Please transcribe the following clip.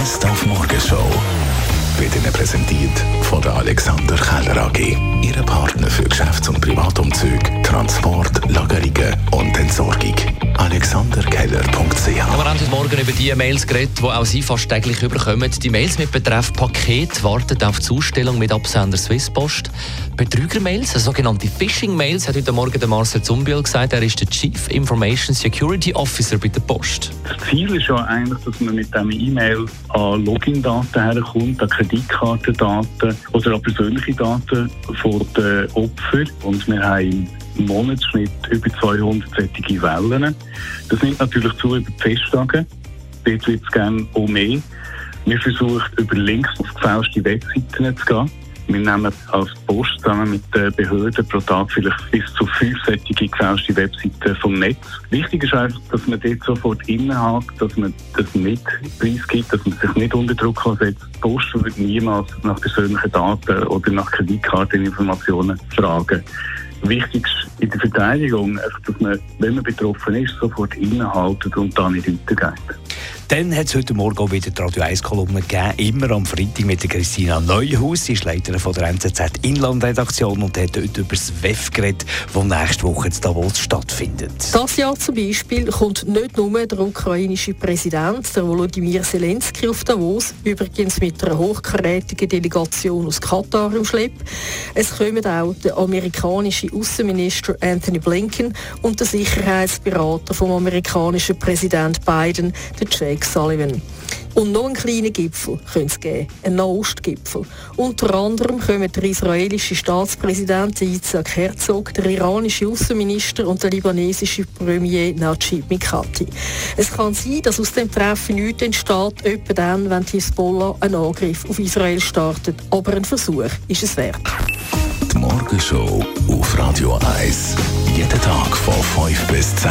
Best auf Morgenshow wird Ihnen präsentiert von der Alexander Keller AG. Ihre Partner für Geschäfts- und Privatumzüge, Transport, haben heute Morgen über die Mails geredet, die auch Sie fast täglich überkommen. Die Mails mit Betreff Paket warten auf die Ausstellung mit Absender Swisspost. Betrüger-Mails, also sogenannte Phishing-Mails, hat heute Morgen der Marcel Zumbiel gesagt. Er ist der Chief Information Security Officer bei der Post. Das Ziel ist ja eigentlich, dass man mit diesem E-Mail an Login-Daten herkommt, an Kreditkartendaten oder an persönliche Daten von den Opfern. Und wir haben Monatsschnitt über 200 solche Wellen. Das nimmt natürlich zu über die Festtage. Dort wird es gerne auch mehr. Wir versuchen über Links auf gefälschte Webseiten zu gehen. Wir nehmen als Post zusammen mit den Behörden pro Tag vielleicht bis zu fünf solche gefälschte Webseiten vom Netz. Wichtig ist einfach, dass man dort sofort innehakt, dass man das nicht preisgibt, dass man sich nicht unter Druck setzt. Die Post wird niemals nach persönlichen Daten oder nach Kreditkarteninformationen fragen. Wichtig in der Verteidigung, dass man, wenn man betroffen ist, sofort innehalten und dann nicht weitergeht. Dann hat es heute Morgen auch wieder die Radio 1 Kolumne gegeben, immer am Freitag mit der Christina Neuhaus. Sie ist Leiterin von der NZZ Inlandredaktion und hat heute über das WEF geredet, das nächste Woche in Davos stattfindet. Das Jahr zum Beispiel kommt nicht nur der ukrainische Präsident, der Volodymyr Zelensky, auf Davos, übrigens mit einer hochkarätigen Delegation aus Katar im Schlepp. Es kommen auch der amerikanische Außenminister Anthony Blinken und der Sicherheitsberater vom amerikanischen Präsident Biden, der Jake Sullivan. Und noch einen kleinen Gipfel könnte es geben, einen Nahostgipfel. Unter anderem kommen der israelische Staatspräsident Yitzhak Herzog, der iranische Außenminister und der libanesische Premier Najib Mikati. Es kann sein, dass aus dem Treffen nichts entsteht, etwa dann, wenn die Hisbollah einen Angriff auf Israel startet. Aber ein Versuch ist es wert. Die Morgenshow auf Radio 1. Jeden Tag von 5 bis 10.